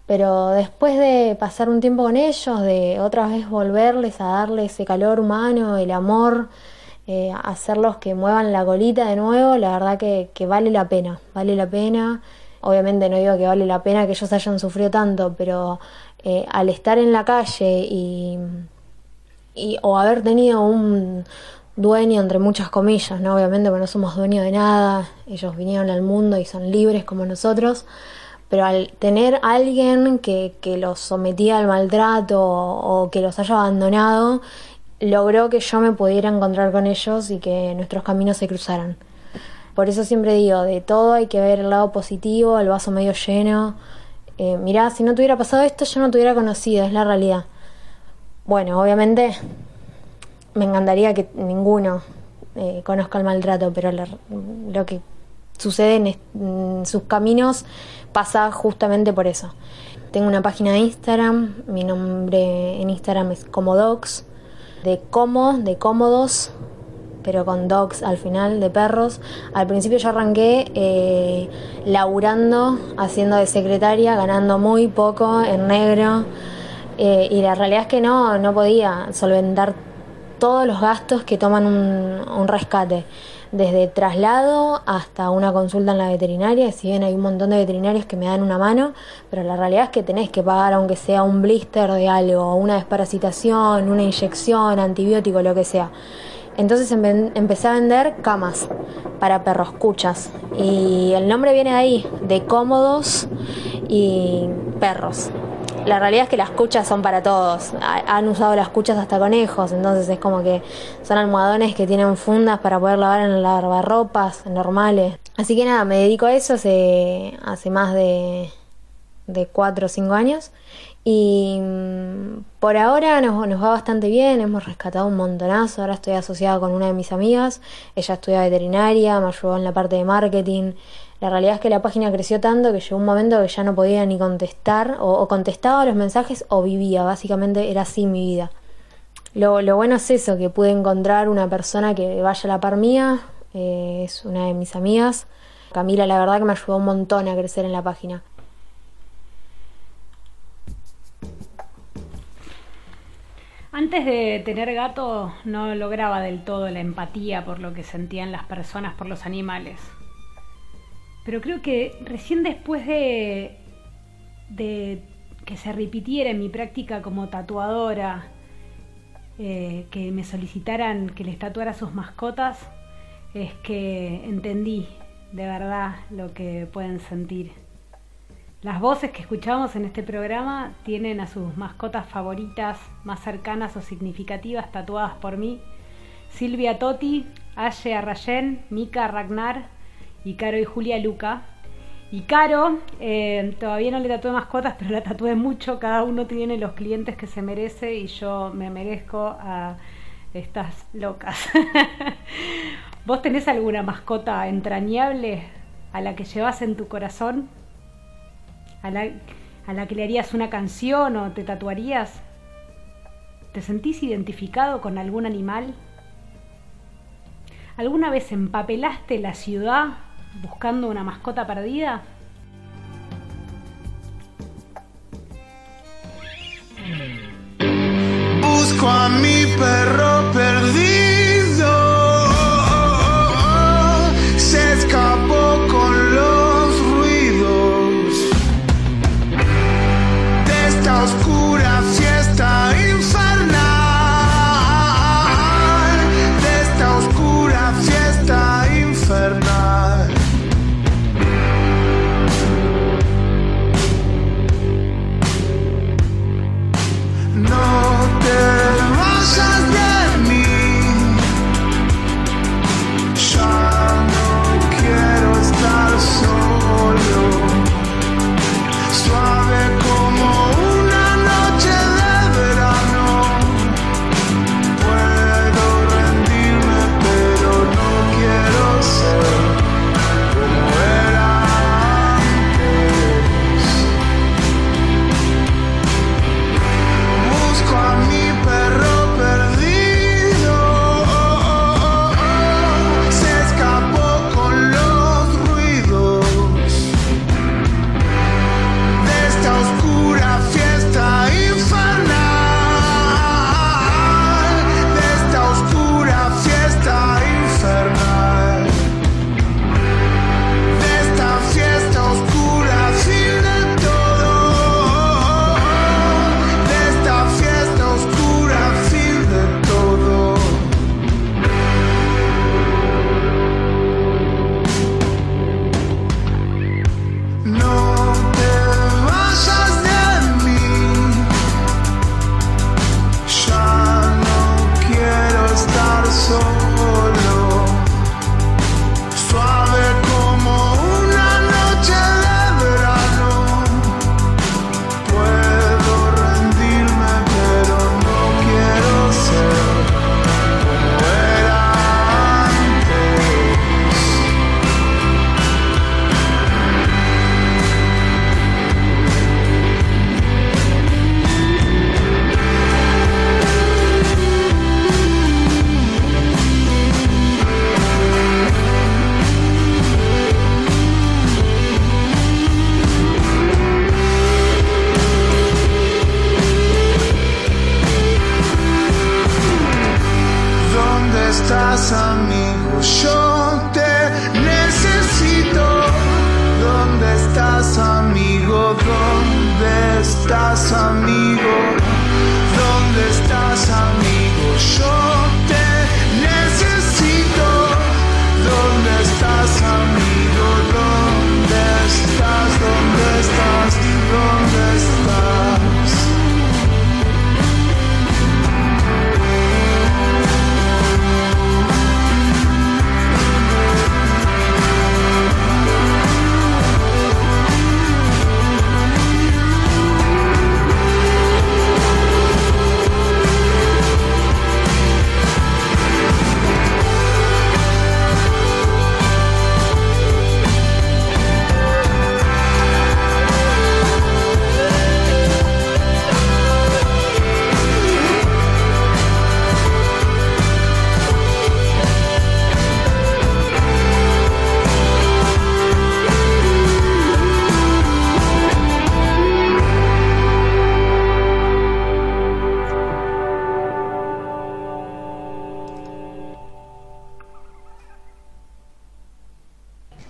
Pero después de pasar un tiempo con ellos, de otra vez volverles a darle ese calor humano, el amor, eh, hacerlos que muevan la colita de nuevo, la verdad que, que vale la pena, vale la pena. Obviamente no digo que vale la pena que ellos hayan sufrido tanto, pero eh, al estar en la calle y, o haber tenido un, dueño, entre muchas comillas, ¿no? Obviamente, porque no somos dueños de nada, ellos vinieron al mundo y son libres como nosotros, pero al tener alguien que, que los sometía al maltrato o, o que los haya abandonado, logró que yo me pudiera encontrar con ellos y que nuestros caminos se cruzaran. Por eso siempre digo, de todo hay que ver el lado positivo, el vaso medio lleno. Eh, mirá, si no te hubiera pasado esto, yo no te hubiera conocido, es la realidad. Bueno, obviamente me encantaría que ninguno eh, conozca el maltrato, pero lo, lo que sucede en, sus caminos pasa justamente por eso. Tengo una página de Instagram, mi nombre en Instagram es Comodogs, de como, de cómodos, pero con dogs al final, de perros. Al principio yo arranqué eh, laburando, haciendo de secretaria, ganando muy poco en negro. eh, y la realidad es que no, no podía solventar todos los gastos que toman un, un rescate. Desde traslado hasta una consulta en la veterinaria, si bien hay un montón de veterinarios que me dan una mano, pero la realidad es que tenés que pagar aunque sea un blister de algo, una desparasitación, una inyección, antibiótico, lo que sea. Entonces empe- empecé a vender camas para perros, cuchas. Y el nombre viene de ahí, de cómodos y perros. La realidad es que las cuchas son para todos. Ha- Han usado las cuchas hasta conejos, entonces es como que son almohadones que tienen fundas para poder lavar en lavarropas normales. Así que nada, me dedico a eso hace, hace más de, de 4 o 5 años. Y mm, por ahora nos, nos va bastante bien, hemos rescatado un montonazo. Ahora estoy asociada con una de mis amigas, ella estudia veterinaria, me ayudó en la parte de marketing. La realidad es que la página creció tanto que llegó un momento que ya no podía ni contestar, o, o contestaba los mensajes o vivía, básicamente era así mi vida. Lo, bueno es eso, que pude encontrar una persona que vaya a la par mía, eh, es una de mis amigas. Camila, la verdad que me ayudó un montón a crecer en la página. Antes de tener gato no lograba del todo la empatía por lo que sentían las personas por los animales. Pero creo que recién después de, que se repitiera en mi práctica como tatuadora, eh, que me solicitaran que les tatuara sus mascotas, es que entendí de verdad lo que pueden sentir. Las voces que escuchamos en este programa tienen a sus mascotas favoritas, más cercanas o significativas, tatuadas por mí. Silvia Totti, Aye Arrayen, Mika Ragnar y Caro y Julia Luca. Y Caro, eh, todavía no le tatué mascotas, pero la tatué mucho. Cada uno tiene los clientes que se merece y yo me merezco a estas locas. ¿Vos tenés alguna mascota entrañable a la que llevas en tu corazón? ¿A la, que le harías una canción o te tatuarías? ¿Te sentís identificado con algún animal? ¿Alguna vez empapelaste la ciudad buscando una mascota perdida? Busco a mi perro perdido.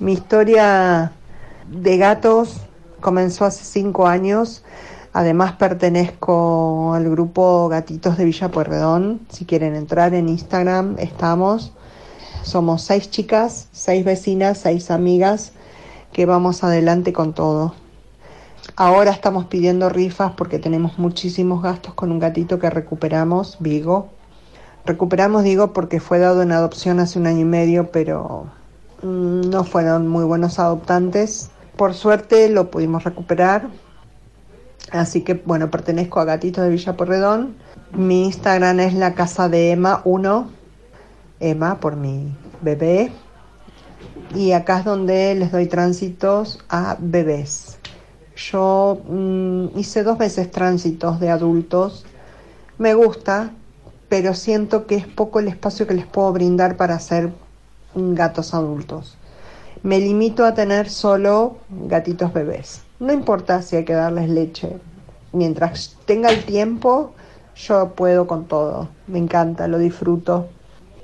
Mi historia de gatos comenzó hace cinco años. Además pertenezco al grupo Gatitos de Villa Pueyrredón. Si quieren entrar en Instagram, estamos. Somos seis chicas, seis vecinas, seis amigas que vamos adelante con todo. Ahora estamos pidiendo rifas porque tenemos muchísimos gastos con un gatito que recuperamos, Vigo. Recuperamos, digo, porque fue dado en adopción hace un año y medio, pero no fueron muy buenos adoptantes. Por suerte lo pudimos recuperar. Así que, bueno, pertenezco a Gatitos de Villa Porredón. Mi Instagram es la casa de Emma 1, Emma por mi bebé. Y acá es donde les doy tránsitos a bebés. Yo mm, hice dos veces tránsitos de adultos. Me gusta, pero siento que es poco el espacio que les puedo brindar para hacer gatos adultos. Me limito a tener solo gatitos bebés. No importa si hay que darles leche. Mientras tenga el tiempo, yo puedo con todo. Me encanta, lo disfruto.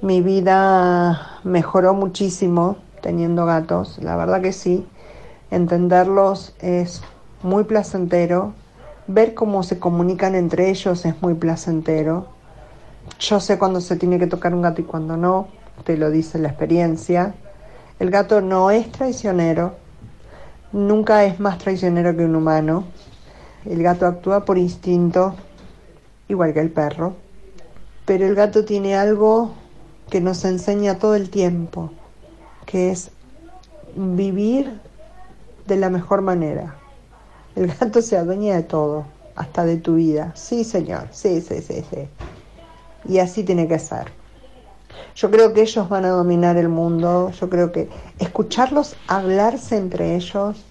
Mi vida mejoró muchísimo teniendo gatos, la verdad que sí. Entenderlos es muy placentero. Ver cómo se comunican entre ellos es muy placentero. Yo sé cuándo se tiene que tocar un gato y cuándo no, te lo dice la experiencia. El gato no es traicionero, nunca es más traicionero que un humano. El gato actúa por instinto, igual que el perro. Pero el gato tiene algo que nos enseña todo el tiempo, que es vivir de la mejor manera. El gato se adueña de todo, hasta de tu vida. Sí, señor, sí, sí, sí, sí. Y así tiene que ser. Yo creo que ellos van a dominar el mundo, yo creo que escucharlos hablarse entre ellos,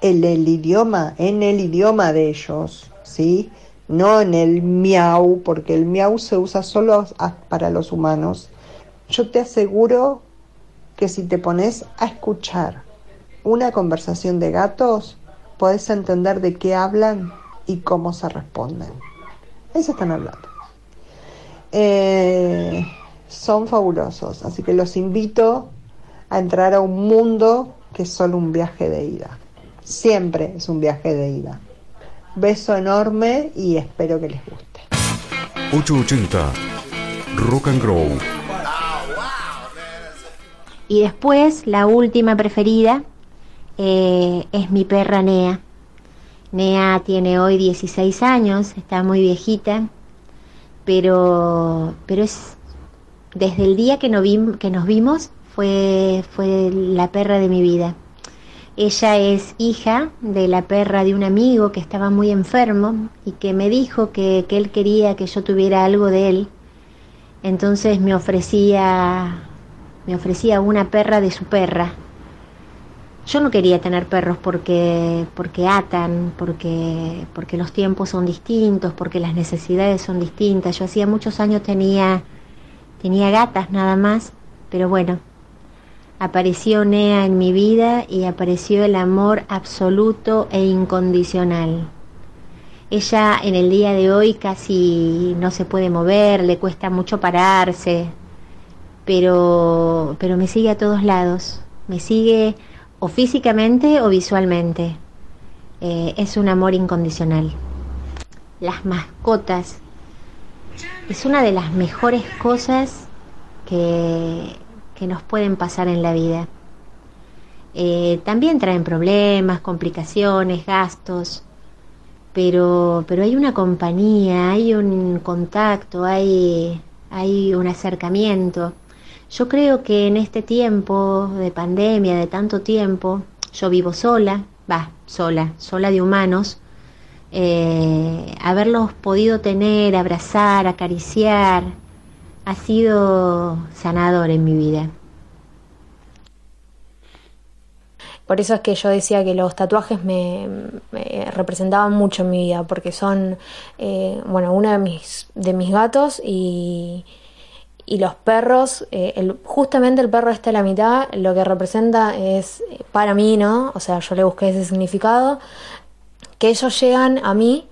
en el idioma, en el idioma de ellos, ¿sí? No en el miau, porque el miau se usa solo para los humanos. Yo te aseguro que si te pones a escuchar una conversación de gatos, podés entender de qué hablan y cómo se responden. Eso están hablando. Eh, son fabulosos, así que los invito a entrar a un mundo que es solo un viaje de ida. Siempre es un viaje de ida. Beso enorme y espero que les guste. 880 Rock and Grow. Y después, la última preferida eh, es mi perra Nea. Nea tiene hoy 16 años, está muy viejita, pero, pero es desde el día que, no vim- que nos vimos fue, fue la perra de mi vida. Ella es hija de la perra de un amigo que estaba muy enfermo y que me dijo que, que él quería que yo tuviera algo de él. Entonces me ofrecía, me ofrecía una perra de su perra. Yo no quería tener perros porque, porque atan, porque, porque los tiempos son distintos, porque las necesidades son distintas. Yo hacía muchos años tenía, tenía gatas nada más, pero bueno, apareció Nea en mi vida y apareció el amor absoluto e incondicional. Ella en el día de hoy casi no se puede mover, le cuesta mucho pararse, pero, pero me sigue a todos lados, me sigue o físicamente o visualmente. Eh, es un amor incondicional. las mascotas es una de las mejores cosas que, que nos pueden pasar en la vida. Eh, también traen problemas, complicaciones, gastos, pero, pero hay una compañía, hay un contacto, hay, hay un acercamiento. Yo creo que en este tiempo de pandemia, de tanto tiempo, yo vivo sola, va, sola, sola de humanos, eh, haberlos podido tener, abrazar, acariciar, ha sido sanador en mi vida. Por eso es que yo decía que los tatuajes me, representaban mucho en mi vida, porque son, eh, bueno, uno de mis, de mis gatos y, y los perros, eh, justamente el perro está a la mitad, lo que representa es, para mí, ¿no? O sea, yo le busqué ese significado, que ellos llegan a mí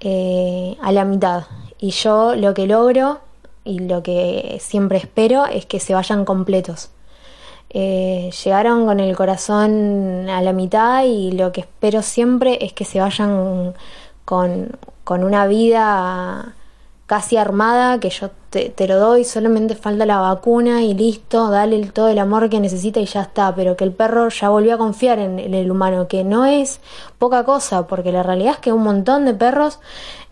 eh, a la mitad. Y yo lo que logro y lo que siempre espero es que se vayan completos. Eh, llegaron con el corazón a la mitad y lo que espero siempre es que se vayan con, con una vida casi armada, que yo te, lo doy, solamente falta la vacuna y listo, dale todo el amor que necesita y ya está, pero que el perro ya volvió a confiar en, el humano, que no es poca cosa, porque la realidad es que un montón de perros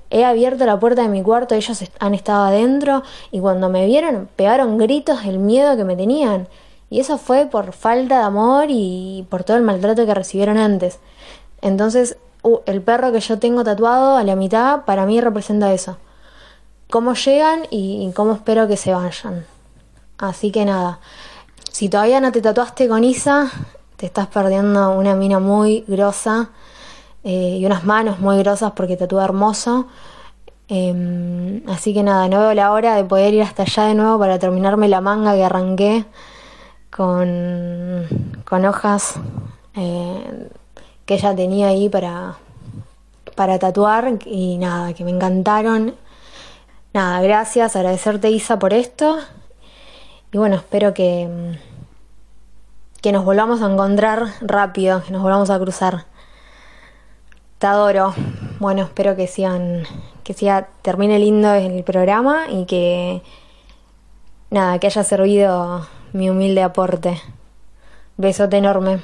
He abierto la puerta de mi cuarto, ellos han estado adentro y cuando me vieron pegaron gritos del miedo que me tenían. Y eso fue por falta de amor y por todo el maltrato que recibieron antes. Entonces, el perro que yo tengo tatuado a la mitad para mí representa eso. Cómo llegan y, cómo espero que se vayan. Así que nada, si todavía no te tatuaste con Isa, te estás perdiendo una mina muy grosa eh, y unas manos muy grosas porque tatúa hermoso. Em, así que nada, no veo la hora de poder ir hasta allá de nuevo para terminarme la manga que arranqué con, con hojas eh, que ella tenía ahí para, para tatuar y nada, que me encantaron. Nada, gracias, agradecerte Isa por esto. Y bueno, espero que, que nos volvamos a encontrar rápido, que nos volvamos a cruzar. Te adoro. Bueno, espero que sigan, que siga, termine lindo el programa y que nada, que haya servido mi humilde aporte. Besote enorme.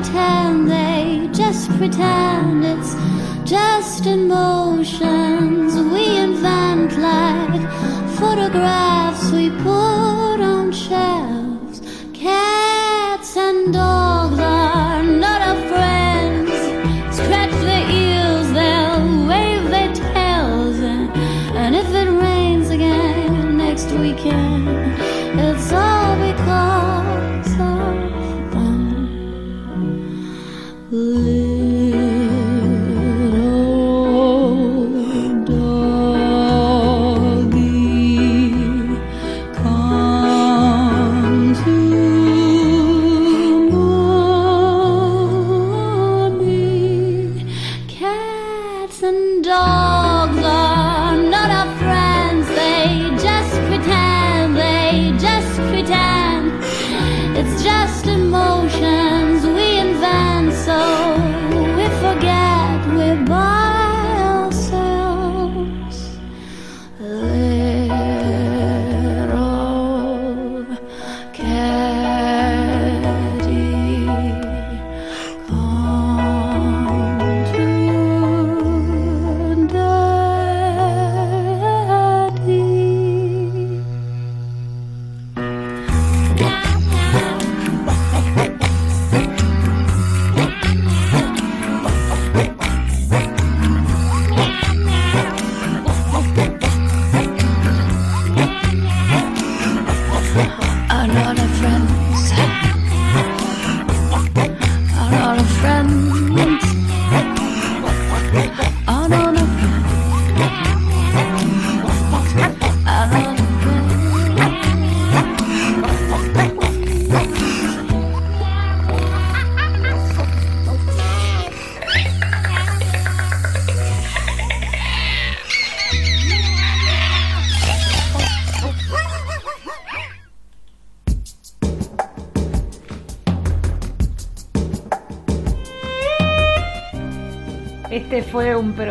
Pretend, they just pretend it's just emotions we invent like photographs we put on shelves. Cats and dogs are not our friends. Scratch their ears, they'll wave their tails, and, and if it rains again next weekend,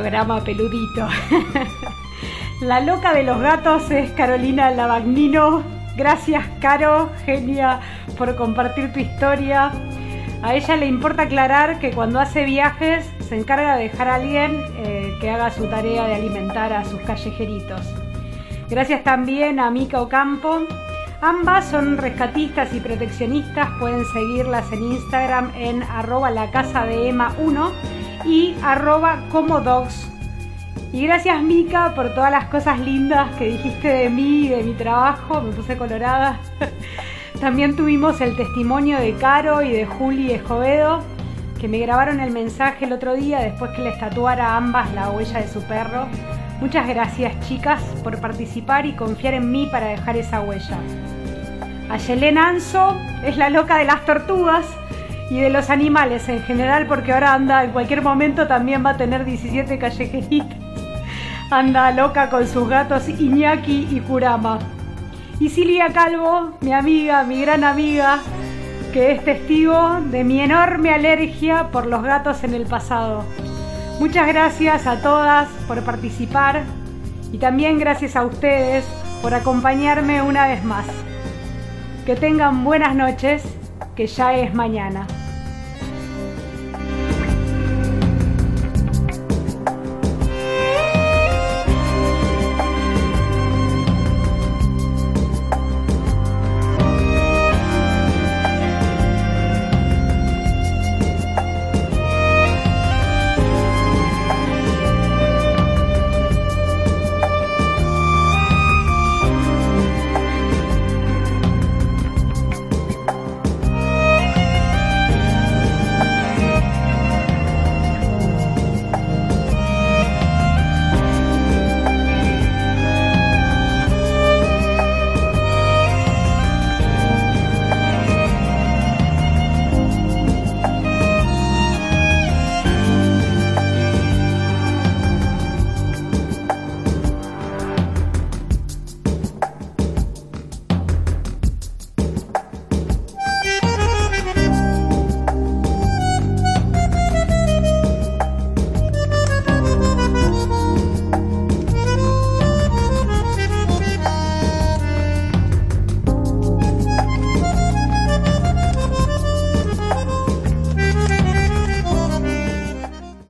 programa peludito. La loca de los gatos es Carolina Lavagnino. Gracias, Caro, genia, por compartir tu historia. A ella le importa aclarar que cuando hace viajes se encarga de dejar a alguien eh, que haga su tarea de alimentar a sus callejeritos. Gracias también a Mica Ocampo. Ambas son rescatistas y proteccionistas. Pueden seguirlas en Instagram en arroba la casa de Emma 1 y arroba comodogs. Y gracias Mica por todas las cosas lindas que dijiste de mí de mi trabajo. Me puse colorada. También tuvimos el testimonio de Caro y de Juli Escobedo, que me grabaron el mensaje el otro día después que les tatuara a ambas la huella de su perro. Muchas gracias chicas por participar y confiar en mí para dejar esa huella. Ayelén Anso es la loca de las tortugas y de los animales en general porque ahora anda, en cualquier momento también va a tener 17 callejeritas. Anda loca con sus gatos Iñaki y Kurama. Y Silvia Calvo, mi amiga, mi gran amiga, que es testigo de mi enorme alergia por los gatos en el pasado. Muchas gracias a todas por participar y también gracias a ustedes por acompañarme una vez más. Que tengan buenas noches, que ya es mañana.